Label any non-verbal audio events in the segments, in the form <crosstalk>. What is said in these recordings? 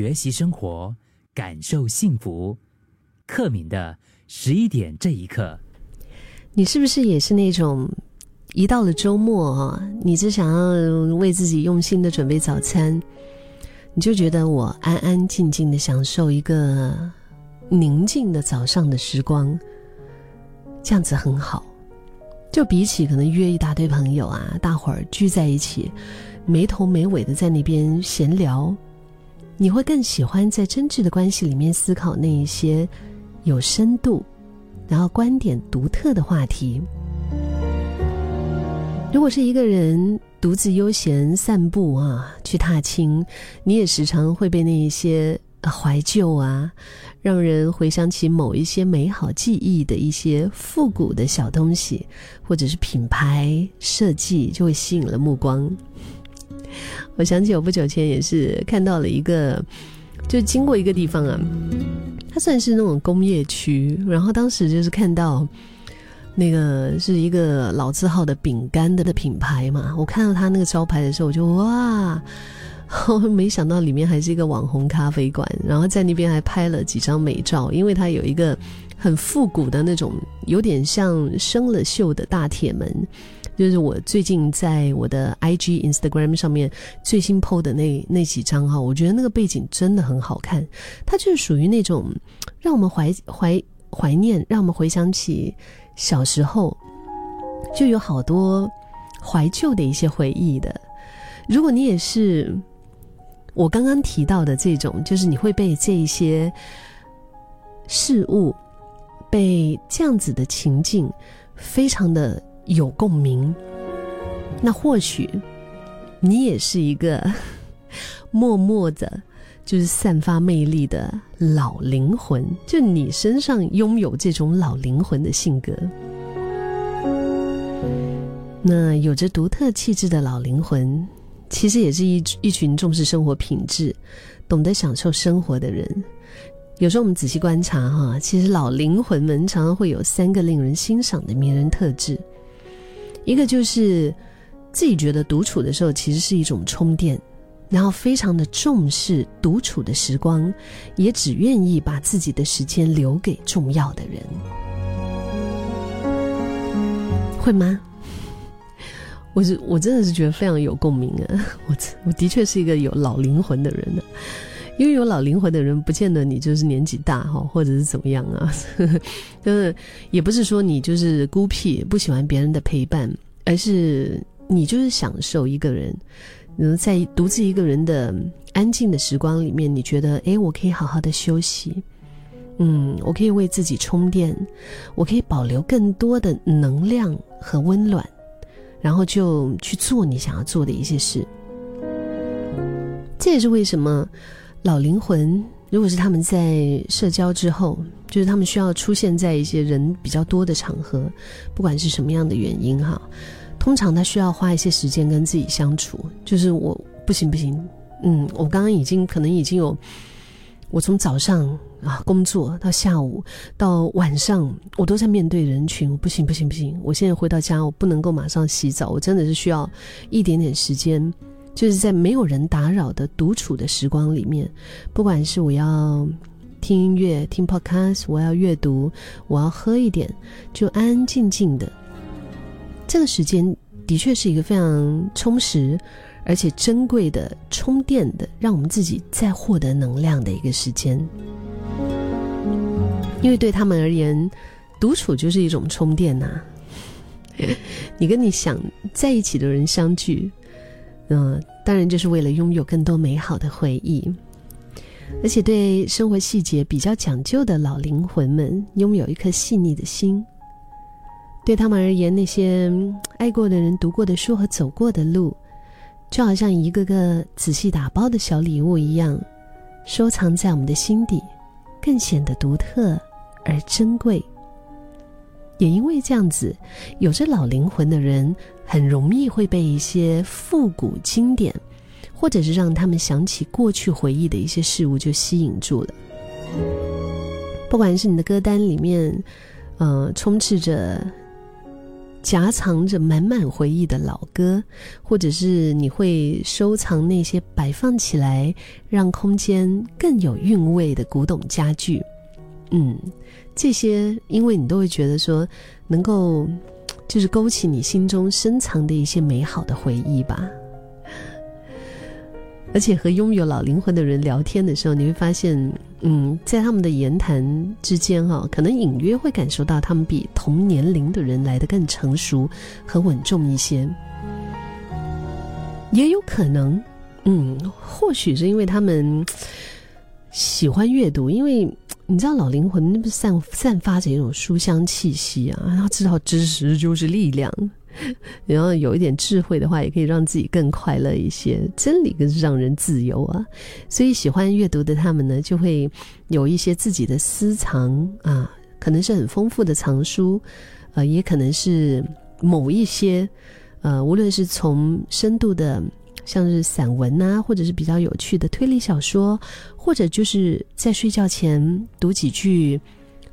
学习生活，感受幸福。克敏的十一点这一刻，你是不是也是那种一到了周末啊，你只想要为自己用心的准备早餐，你就觉得我安安静静的享受一个宁静的早上的时光，这样子很好。就比起可能约一大堆朋友啊，大伙儿聚在一起，没头没尾的在那边闲聊，你会更喜欢在真挚的关系里面思考那一些有深度，然后观点独特的话题。如果是一个人独自悠闲散步啊，去踏青，你也时常会被那一些怀旧啊。让人回想起某一些美好记忆的一些复古的小东西，或者是品牌设计，就会吸引了目光。<laughs> 我想起我不久前也是看到了一个，就经过一个地方啊，它算是那种工业区，然后当时就是看到那个是一个老字号的饼干的的品牌嘛，我看到它那个招牌的时候，我就哇。<laughs> 没想到里面还是一个网红咖啡馆，然后在那边还拍了几张美照，因为它有一个很复古的那种，有点像生了锈的大铁门，就是我最近在我的 IG Instagram 上面最新 PO 的那那几张哈，我觉得那个背景真的很好看，它就是属于那种让我们怀怀怀念，让我们回想起小时候，就有好多怀旧的一些回忆的。如果你也是。我刚刚提到的这种，就是你会被这一些事物，被这样子的情境，非常的有共鸣。那或许你也是一个 <laughs> 默默的，就是散发魅力的老灵魂，就你身上拥有这种老灵魂的性格。那有着独特气质的老灵魂。其实也是一一群重视生活品质、懂得享受生活的人。有时候我们仔细观察哈，其实老灵魂们常常会有三个令人欣赏的迷人特质。一个就是自己觉得独处的时候其实是一种充电，然后非常的重视独处的时光，也只愿意把自己的时间留给重要的人。会吗？<laughs> 我是我真的是觉得非常有共鸣啊！<laughs> 我我的确是一个有老灵魂的人呢，因为有老灵魂的人，不见得你就是年纪大哈，或者是怎么样啊，<laughs> 就是也不是说你就是孤僻不喜欢别人的陪伴，而是你就是享受一个人，嗯，在独自一个人的安静的时光里面，你觉得哎，我可以好好的休息，嗯，我可以为自己充电，我可以保留更多的能量和温暖。然后就去做你想要做的一些事，这也是为什么老灵魂，如果是他们在社交之后，就是他们需要出现在一些人比较多的场合，不管是什么样的原因哈，通常他需要花一些时间跟自己相处。就是我不行不行，嗯，我刚刚已经可能已经有。我从早上啊工作到下午到晚上，我都在面对人群。不行不行不行！我现在回到家，我不能够马上洗澡，我真的是需要一点点时间，就是在没有人打扰的独处的时光里面，不管是我要听音乐、听 podcast，我要阅读，我要喝一点，就安安静静的。这个时间的确是一个非常充实。而且珍贵的充电的，让我们自己再获得能量的一个时间，因为对他们而言，独处就是一种充电呐。<laughs> 你跟你想在一起的人相聚，嗯，当然就是为了拥有更多美好的回忆。而且对生活细节比较讲究的老灵魂们，拥有一颗细腻的心。对他们而言，那些爱过的人、读过的书和走过的路。就好像一个个仔细打包的小礼物一样，收藏在我们的心底，更显得独特而珍贵。也因为这样子，有着老灵魂的人，很容易会被一些复古经典，或者是让他们想起过去回忆的一些事物就吸引住了。不管是你的歌单里面，呃，充斥着夹藏着满满回忆的老歌，或者是你会收藏那些摆放起来让空间更有韵味的古董家具。嗯，这些因为你都会觉得说能够就是勾起你心中深藏的一些美好的回忆吧。而且和拥有老灵魂的人聊天的时候，你会发现，嗯，在他们的言谈之间，哈，可能隐约会感受到他们比同年龄的人来的更成熟和稳重一些。也有可能，嗯，或许是因为他们喜欢阅读，因为你知道老灵魂那不散散发着一种书香气息啊，他知道知识就是力量。<laughs> 然后有一点智慧的话，也可以让自己更快乐一些。真理更是让人自由啊！所以喜欢阅读的他们呢，就会有一些自己的私藏啊，可能是很丰富的藏书，呃，也可能是某一些呃，无论是从深度的像是散文啊，或者是比较有趣的推理小说，或者就是在睡觉前读几句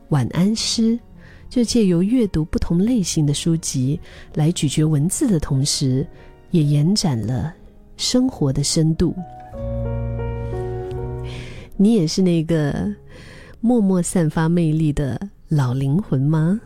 晚安诗。就借由阅读不同类型的书籍来咀嚼文字的同时，也延展了生活的深度。你也是那个默默散发魅力的老灵魂吗？